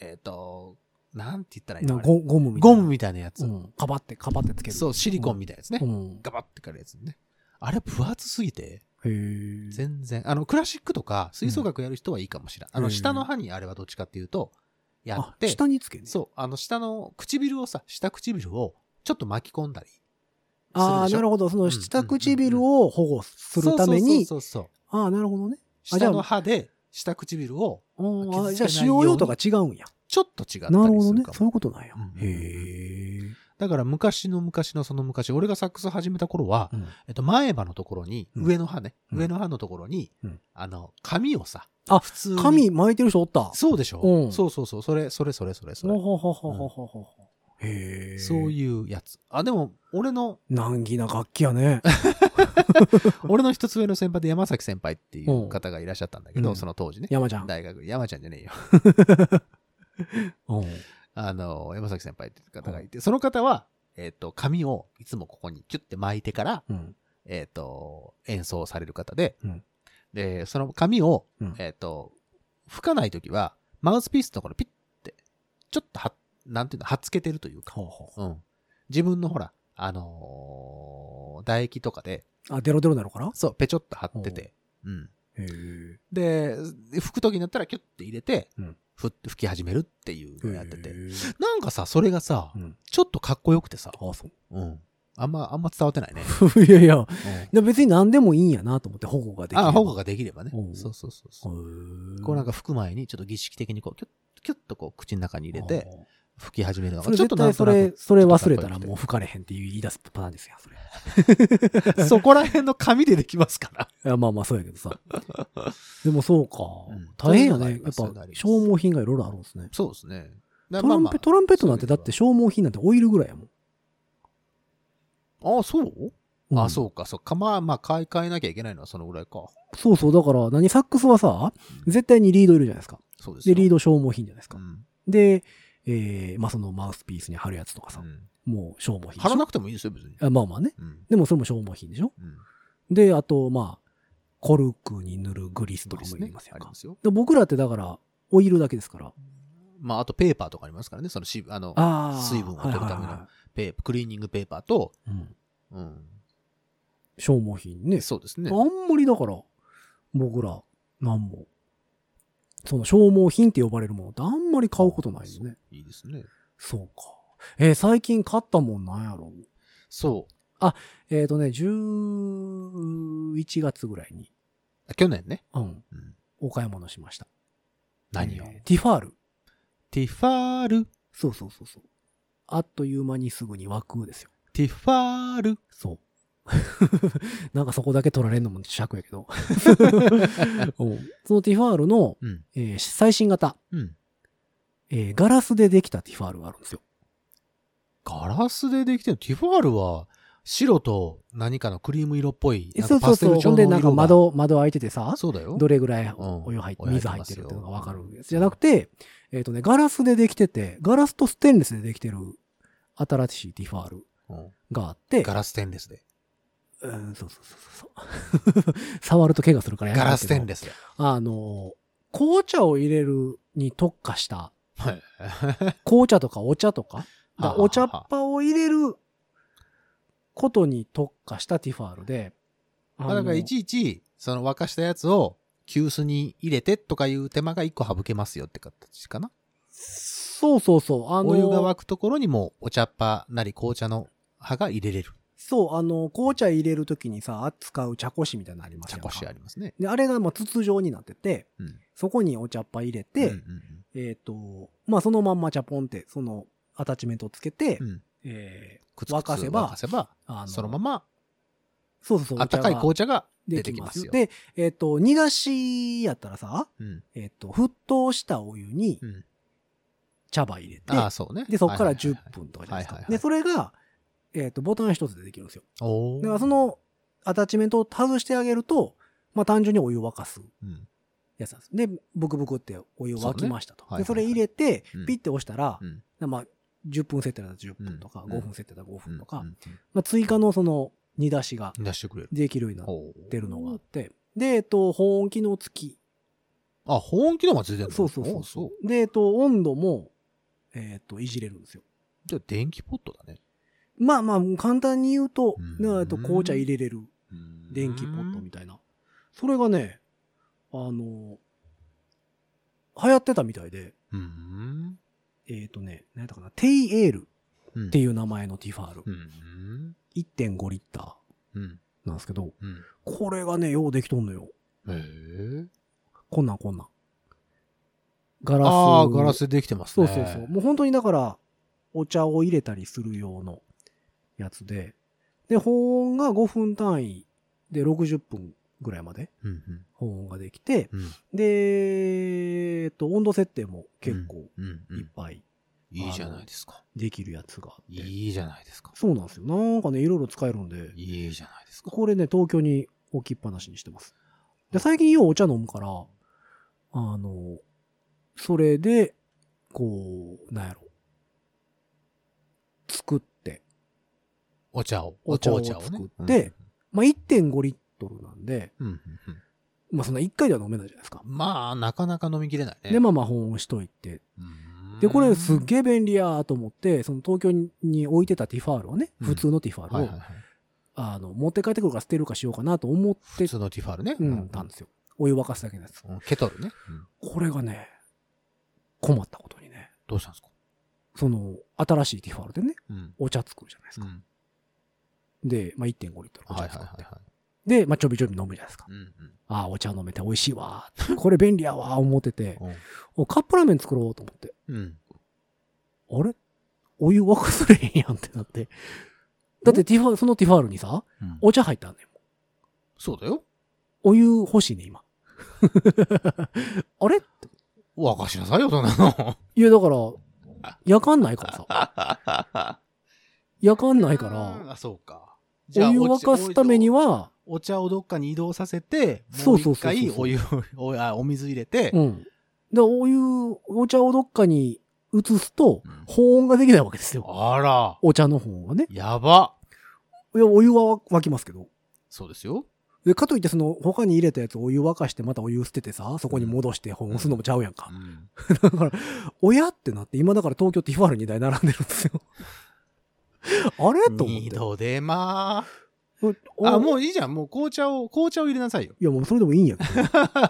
えっと、なんて言ったらいいの？ゴゴムみたいな。ゴムみたいなやつ。うん。かばって、かばってつける。そう、シリコンみたいなやつね。うん。ガバってかるやつね。あれ分厚すぎて。全然。あの、クラシックとか吹奏楽やる人はいいかもしれない。あの、下の歯にあれはどっちかっていうと、やあっ、て、下につけね。そう、あの、下の唇をさ、下唇をちょっと巻き込んだり。ああ、なるほど。その下唇を保護するために？そうそうそうああ、なるほどね。あじゃあ下の歯で下唇をああ、じゃあ使用用途が違うんや。ちょっと違ったりするなるほどね。そういうことなんや。うん、へえ。だから昔の昔のその昔、俺がサックス始めた頃は、うん、えっと、前歯のところに、上の歯ね、うん、上の歯のところに、うん、あの、髪をさ、あ、普通に。巻いてる人おった。そうでしょ、うん、そうそうそう、それ、それ、それ、それ、それ。ほほほほほほほ。へえ。そういうやつ。あ、でも、俺の、難儀な楽器やね。[laughs] 俺の一つ上の先輩で山崎先輩っていう方がいらっしゃったんだけど、うんその当時ね。山ちゃん。大学、山ちゃんじゃねえよ。[laughs] うんあの、山崎先輩って方がいて、その方は、えっ、と、紙をいつもここにキュッて巻いてから、うん。えっ、と、演奏される方で、うんで、その紙を、うんえっ、と、吹かないときは、マウスピースのところピッて、ちょっとは、なんていうの、はっつけてるというか、ほうほううん。自分のほら、あのー唾液とかで、あ、デロデロなのかな？そう、ペチョっと貼ってて、うん。で、吹くときになったらキュッて入れて、うんふって吹き始めるっていうのをやってて。なんかさ、それがさう、ん。ちょっとかっこよくてさ、あ、そう。うん。あんま、あんま伝わってないね。[laughs] いやいや、うんで別に何でもいいんやなと思って保護ができる。あ、保護ができればねう。んそうそうそうそう。こうなんか吹く前にちょっと儀式的にこう、キュッ、キュッとこう口の中に入れて、あ吹き始めるのがちょっとそれそれ忘れたらもう吹かれへんっていう言い出すパターンですよ、それ。い [laughs] そこら辺の紙でできますから。[laughs] や、まあまあそうやけどさ。でもそうかうん。大変やね。やっぱ消耗品がいろいろあるんですね。そうですね。トトランペトランペットなんてだって消耗品なんてオイルぐらいやもん。あ、そう？うんあ、そうか、そうか。まあまあ、買い替えなきゃいけないのはそのぐらいか。そうそう。だから、何サックスはさ、絶対にリードいるじゃないですか。で、そうですよ。リード消耗品じゃないですか。うん。で、えー、まあそのマウスピースに貼るやつとかさ、うんもう消耗品。貼らなくてもいいですよ、別に。あまあまあね。うん。でもそれも消耗品でしょ？うん。で、あと、まあ、コルクに塗るグリスとかもいりますよかありま。すよ。で僕らってだから、オイルだけですから。まあ、あとペーパーとかありますからね。そのし、あの。水分を取るためのはいはいはペークリーニングペーパーと、いうん。うん。消耗品ね。そうですね。あんまりだから、僕ら、なんも、その消耗品って呼ばれるものってあんまり買うことないよね。いいですね。そうか。えー最近買ったもんなんやろ？そえっ、とね、11月ぐらいに、う。去年ね。うん、うん。お買い物しました。何を、えーティファール。ティファール、そうそうそうそう。あっという間にすぐに湧くですよ。ティファール？そう。[laughs] なんかそこだけ取られるのも尺やけど。[laughs] うんそのティファールの、うん。えー最新型、うん。えーガラスでできたティファールがあるんですよ。ガラスでできてる。ティファールは、白と何かのクリーム色っぽい。そうそうそう。ほんでなんか。窓、窓開いててさ、そうだよ。どれぐらいうんお湯入って、お湯入って水入ってるっていうのがわかるやつじゃなくて、えっ、とね、ガラスでできてて、ガラスとステンレスでできてる新しいティファールうんがあって、ガラスステンレスで。うん、そうそうそうそう。触ると怪我するからやめガラスステンレスで。あの、紅茶を入れるに特化した、はい。紅茶とかお茶とか、だからお茶っは葉を入れることに特化したティファールで、あだからいちいち、その沸かしたやつを急須に入れてとかいう手間が一個省けますよって形かな。そうそうそう、あの、お湯が沸くところにもお茶っ葉なり紅茶の葉が入れれる。そう、あの、紅茶入れるときにさ、扱う茶こしみたいなのありますよ。茶こしありますね。で、あれがまあ筒状になってて、うん。そこにお茶っ葉入れて、うんうんえっ、と、まあそのまんま茶ポンって、そのアタッチメントをつけて、うん。うん。えーくつくつ沸かせば沸かせば、あのそのまま、そうそうそう、あったかい紅茶茶がで出てきますすで、えっ、と、煮出しやったらさ、うん。えっ、と、沸騰したお湯にうん。茶葉入れて、ああ、そうね。で、そこからはいはいはい10分とかじゃないですか。はいはいはいで、それが、えっ、と、ボタン一つでできるんですよ。だからそ、のアタッチメントを外してあげると、まあ単純にお湯を沸かすうん。やつなんです。で、ブクブクってお湯沸きましたと。そうねで、それ入れてうん、ピッて押したらう、ん。まあ、10分設定だったら10分とか、うん5分設定だったら5分とか、うんうんまあ追加のその煮出しがうん出してくれる。できるようになってるのがあって、で、えっと、保温機能付き。あ、保温機能がついてるのそうそうそう。で、えっと、温度も、えっと、いじれるんですよ。じゃあ電気ポットだね。まあまあ、簡単に言うとうん、と紅茶入れれる電気ポットみたいな。それがね、あの、流行ってたみたいで、うん。えっ、とね、何やったかな、テイエールうん。っていう名前のティファール。うん。1.5リッタうん。ーなんですけど、うん。これがね、ようできとんのよ。へえ。こんなんこんなん。ガラス。ああ、ガラスでできてますね。そうそうそう。もう本当にだから、お茶を入れたりする用のやつで、で、保温が5分単位で60分ぐらいまでうんうん。保温ができて、うん。で、えっと、温度設定も結構うんうんいっぱいいいじゃないですか。できるやつがあって。いいじゃないですか。そうなんですよ。なんかね、いろいろ使えるんで、いいじゃないですか。これね、東京に置きっぱなしにしてます。で、最近ようお茶飲むから、あの、それで、こう、なんやろ。作って、お茶を。お茶を紅作ってまあ、1.5リットルなんで、うんうんうんまあ、そんな1回では飲めないじゃないですか。まあ、なかなか飲みきれないね。で、まあまあ、保温しといて。うんで、これすっげえ便利やーと思って、その東京に置いてたティファールをね、うん普通のティファールを、はいはいはい。あの、持って帰ってくるから捨てるかしようかなと思って普、通のティファールね。うん、たんですよ。お湯沸かすだけのやつ。うんケトルね。うんこれがね、困ったことにね、どうしたんですか？その、新しいティファールでね、うん。お茶作るじゃないですか。うん。で、まあ、1.5リットルおはい茶作って。はいはいはい。で、まあ、ちょびちょび飲むじゃないですか。うんうんああ、お茶飲めて美味しいわー。これ便利やわー思ってて、うんおカップラーメン作ろうと思って。うん。あれ？お湯沸かされへんやんってなって。だってティファそのティファールにさ、うんお茶入ったんねん。そうだよ。お湯欲しいね、今。[laughs] あれ？沸かしなさいよ、そんなの。いや、だから、夜間ないからさ。[laughs] 夜間ないから、あ、そうか。お湯沸かすためには、お茶をどっかに移動させて、そうそうそうそうもう一回お湯を、お [laughs] あお水入れて、うん。で、お湯、お茶をどっかに移すとうん、保温ができないわけですよ。あら、お茶の保温がね。やば。いや、お湯は沸きますけど。そうですよ。で、かといってその、他に入れたやつをお湯沸かしてまたお湯捨ててさ、そこに戻して保温するのもちゃうやんかう。ん。[laughs] だから、親ってなって、今だから東京ティファール2台並んでるんですよ。[laughs] あれ？と思って。二度でまおあ。あ、もういいじゃん。もう紅茶を、紅茶を入れなさいよ。いや、もうそれでもいいんやけど。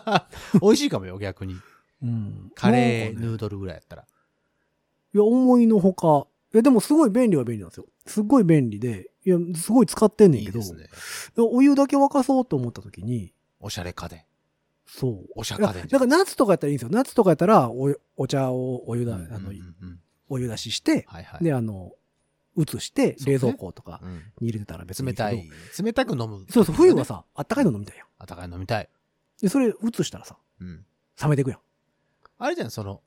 [laughs] 美味しいかもよ、逆に。うん。カレー、ヌードルぐらいやったら。いや、思いのほか。いや、でもすごい便利は便利なんですよ。すごい便利で、いや、すごい使ってんねんけど、いいね。でお湯だけ沸かそうと思った時に、おしゃれ家電。そう。おしゃいや家電だから夏とかやったらいいんですよ。夏とかやったらお、お茶をお湯だ、あのお湯出しして、はいはい。で、あの、移して、冷蔵庫とかうんに入れてたら別に冷たい。冷たく飲む。そうそう、冬は。さ、あったかいの飲みたいやん。あったかい飲みたい。で、それ移したらさ、うん。冷めてくやん。あれじゃん、その、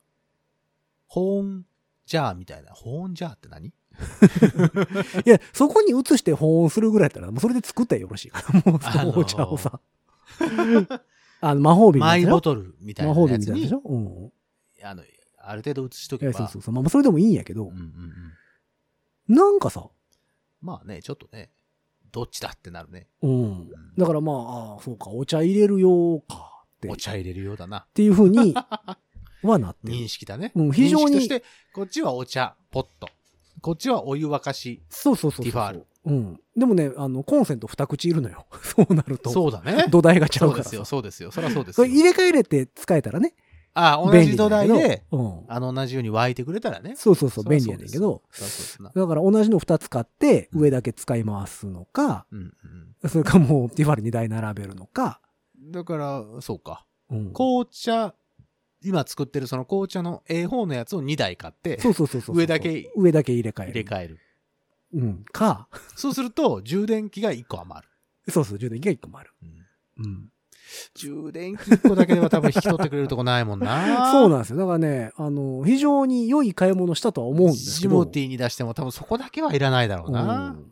保温ジャーみたいな。保温ジャーって何？[laughs] いや、そこに移して保温するぐらいやったら、もうそれで作ったらよろしいから、もうそのお茶をさ。あの、[laughs] 魔法瓶マイみたいなボトルみたい魔なやつに法瓶みたいなでし、ょ？うん。あの、ある程度移しとけば。そうそうそう。まあ、それでもいいんやけどうん、うんうん。なんかさ、まあね、ちょっとね、どっちだってなるね。うん。だからまあ、ああ、そうか、お茶入れるよかって、っお茶入れるようだな。ていうふうにはなってる認識だね。うん非常に認識として、こっちはお茶、ポット。こっちはお湯沸かし。そうそうそうそう。ティファール。うん。でもね、あの、コンセント二口いるのよ。[laughs] そうなると。そうだね。土台がちゃからさ。そううですよ、そうですよ。そりゃそうですよ。入れ替えれて使えたらね。あ、同じ土台で、うん。あの、同じように沸いてくれたらね。そうそうそう、便利やねんけど。だから同じの二つ買って、上だけ使い回すのか、うんうん。それかもうティファール2台並べるのか、だから、そうか。うん。紅茶、今作ってるその紅茶の A 方のやつを2台買って、そうそうそうそう。上だけ上だけ入れ替える。入れ替える。うん。か、そうすると、充電器が1個余る。そうそう、充電器が1個もある。うんうん。充電器1個だけでは多分引き取ってくれるとこないもんな。[laughs] そうなんですよ。だからね、あの、非常に良い買い物したとは思うんですジけど。モティーに出しても多分そこだけはいらないだろうな。うんうん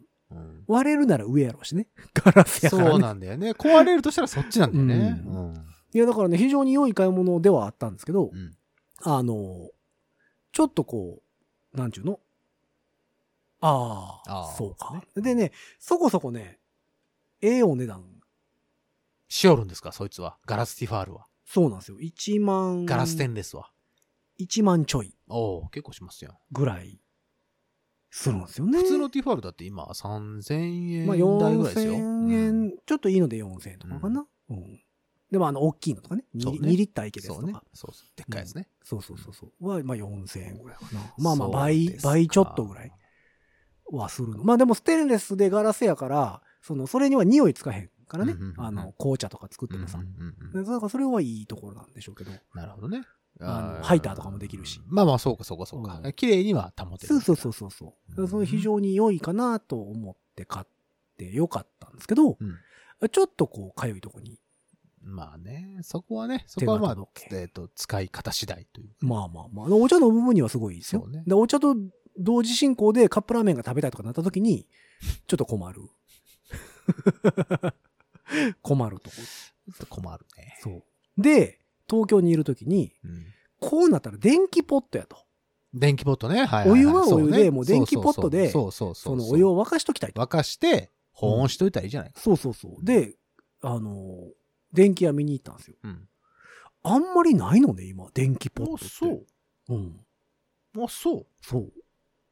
割れるなら上やろうしね。[laughs] ガラスやから、ね。そうなんだよね。壊れるとしたらそっちなんだよね。ううん。いや、だからね、非常に良い買い物ではあったんですけど、うんあの、ちょっとこう、なんちゅうの？ああそうかそでね、そこそこね、ええお値段。しおるんですか？そいつは。ガラスティファールは。そうなんですよ。1万。ガラステンレスは。1万ちょいおお結構しますよ。ぐらいするんですよね。普通のティファールだって今3000円まあ、台ぐらいですよ。4000うん円、ちょっといいので4000円とかかな。うん。でも、あの、大きいのとかね。2, そうね2リッターいけるやつそうねとか。。そうそう。でっかいやつね。そうそうそうそう。は、まあ4000円ぐらいかな。まあまあ倍、ですか倍ちょっとぐらい。はするの。まあでもステンレスでガラスやから、その、それには匂いつかへんからねうんうんう。んあの、紅茶とか作ってうんうんもさ。うんうんでだからそれはいいところなんでしょうけど。なるほどね。あのハイターとかもできるしまあまあ、そうかそうかそうかう。ん綺麗には保てる。そうそうそうそうそう。うんそれ非常に良いかなと思って買ってよかったんですけど、うんちょっとこう、かゆいとこに、まあね、そこはね、そこはまあえっと、使い方次第という。まあまあまあ、お茶の部分にはすごいですよ。ねでお茶と同時進行でカップラーメンが食べたいとかなった時に、ちょっと困る。困るとこ。困るね。そう。で、東京にいる時に、うん。こうなったら電気ポットやと。電気ポットね。はいはいはい。お湯はお湯でねもう電気ポットでそうそうそそうそう。のお湯を沸かしときたいと。沸かして、保温しといたらいいじゃないか。そうそうそう。で、あの、電気屋見に行ったんですよ。うん。あんまりないのね、今、電気ポットあ、って。そう。うん。あ、そう。そう。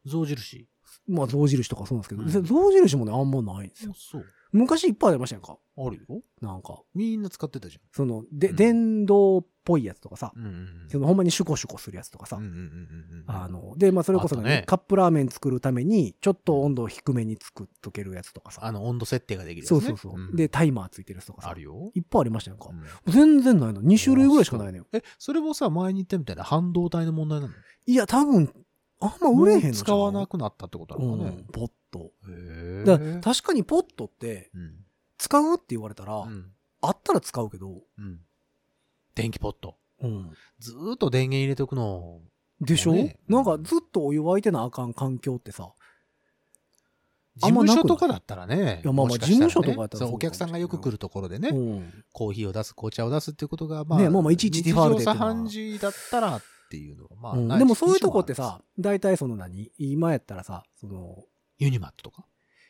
象印。まあ、象印とかそうなんですけど、うん象印もね、あんまないんですよ。そう。昔いっぱいありましたやんか。あるよ。なんか、みんな使ってたじその、で、うん電動っぽいやつとかさゃ、ん。うんうんそのほんまにシュコシュコするやつとかさ、うんうんうんうんうん。あの、で、まあ、それこそねあったねカップラーメン作るために、ちょっと温度を低めに作っとけるやつとかさ。あの、温度設定ができるやつね。そうそうそう。んで、、タイマーついてるやつとかさ。あるよ。いっぱいありましたやんか。うん全然ないの。2種類ぐらいしかないのよ。え、それもさ、前に言ったみたいな半導体の問題なの？いや、多分、あんま売れへんのもう使わなくなったってことなのかねうん、。ポット。から確かにポットって、うん。使うって言われたら、うん。あったら使うけど、うん。電気ポット。うん。ずーっと電源入れておくの。でしょ、ねなんかずっとお湯沸いてなあかん環境ってさ、あ事務所とかだったらね。いやまあまあ事務所とかだったらそう、そうお客さんがよく来るところでね、うん。コーヒーを出す、紅茶を出すっていうことが、まあ、ねまあまあいちいちティファールで茶飯事だったらっていうのは、まあ、うんでもそういうとこって、さ、大体その何？今やったらさ、その、ユニマットとか？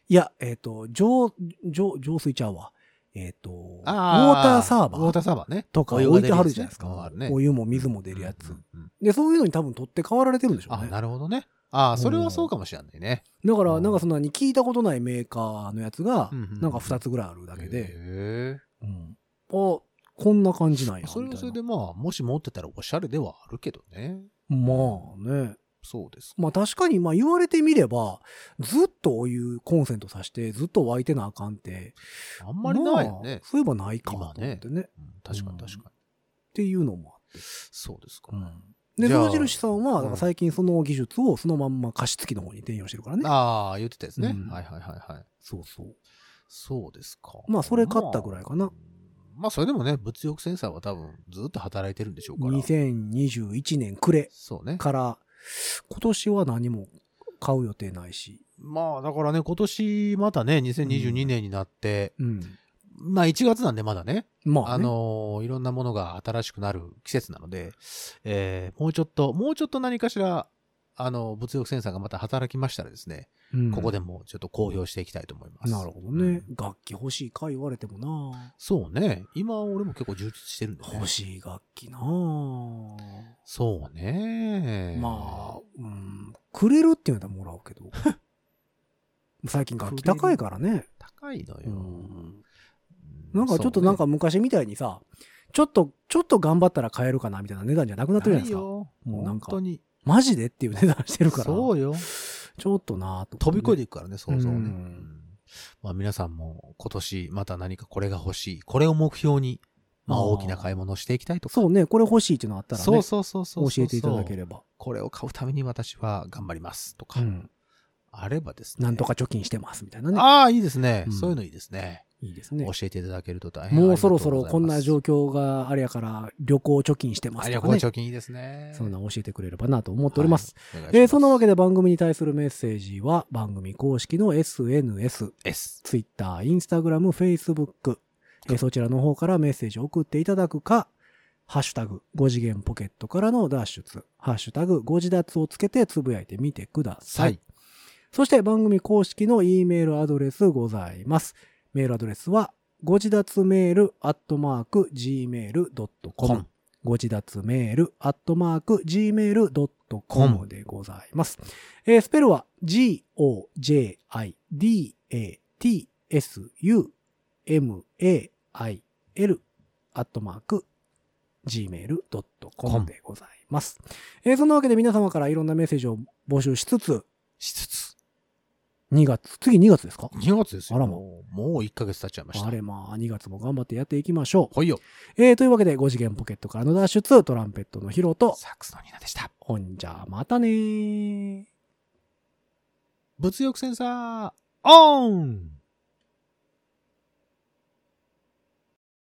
いや、えっ、と、浄、浄、浄水ちゃうわ。えっ、と、ウォーあターサーバウォーターーサーバーね。とか置いてはるじゃないですか。ね。お湯も水も出るやつ。うんうんうんで、そういうのに多分取って代わられてるんでしょうあ、ね。なるほどね。ああ、それはそうかもしれないね。だから、うんなんかそんなに聞いたことないメーカーのやつがなんか2つぐらいあるだけで、へうん。あ、こんな感じなんや。えそれはそれでまあ、もし持ってたらおしゃれではあるけどね。なまあね。そうです。まあ確かに、まあ言われてみれば、ずっとお湯コンセントさして、ずっと沸いてなあかんって。あんまりないよまねあ。そういえばないかと思今ねね。っうん確かに確かに。ていうのもあって。そうですか。で、じゃあ象印さんは、最近その技術をそのまんま加湿器の方に転用してるからね。ああ、言ってたやつね。うんはいはいはいはい。そうそう。そうですか。まあそれ買ったぐらいかなまあ。まあそれでもね、物欲センサーは多分ずっと働いてるんでしょうから。2021年暮れ。から、今年は何も買う予定ないし。まあだからね、今年またね、2022年になって、うん。まあ1月なんでまだね、まあ、あね、のーいろんなものが新しくなる季節なので、えーもうちょっと、もうちょっと何かしら、あの、物欲センサーがまた働きましたらですね、うんここでもちょっと公表していきたいと思います。なるほどね。楽器欲しいか言われてもなそうね。今俺も結構充実してるんでね。欲しい楽器なそうね。まあ、うん、くれるって言うのはもらうけど。[laughs] 最近楽器高いからね。高いのよ。うんなんかちょっとなんか昔みたいにさ、ちょっと、ちょっと頑張ったら買えるかなみたいな値段じゃなくなってるじゃないですか。よ。もうなんか本当に。マジでっていう値段してるから。そうよ。ちょっとなぁと、飛び越えてて。いくからね、想像をね。うんうんまあ皆さんも今年また何かこれが欲しい。これを目標に、まあ大きな買い物をしていきたいとか。そうね、これ欲しいっていうのあったらね、そうそうそうそう教えていただければ。ば。これを買うために私は頑張りますとか。うん。あればですね。なんとか貯金してますみたいなね。ああ、いいですね、うんそういうのいいですね。いいですね教。えていただけると大変もうそろそろこんな状況況があれやから、旅行貯金してますとかね。貯金いいですね。そんな教えてくれればなと思っております。はい。えーそんなわけで番組に対するメッセージは番組公式の SNS、S。Twitter、Instagram、Facebook、えーそちらの方からメッセージを送っていただくか、ハッシュタグ5次元ポケットからの脱出、ハッシュタグ5次脱をつけてつぶやいてみてください。はい。そして番組公式の E メールアドレスございます。メールアドレスは、ご自立メールアットマーク gmail.com。ご自立メールアットマーク gmail.com でございます。えースペルは g-o-j-i-d-a-t-s-u-m-a-i-l アットマーク gmail.com でございます。えーそんなわけで皆様からいろんなメッセージを募集しつつ、しつつ。2月、次2月ですか？2月ですよ。あらまもうもう1ヶ月経っちゃいました。あれまあ、2月も頑張ってやっていきましょう。ほいよ。えー、というわけで、5次元ポケットからの脱出、トランペットのヒロと、サックスのニナでした。ほんじゃ、またねー。物欲センサー、オン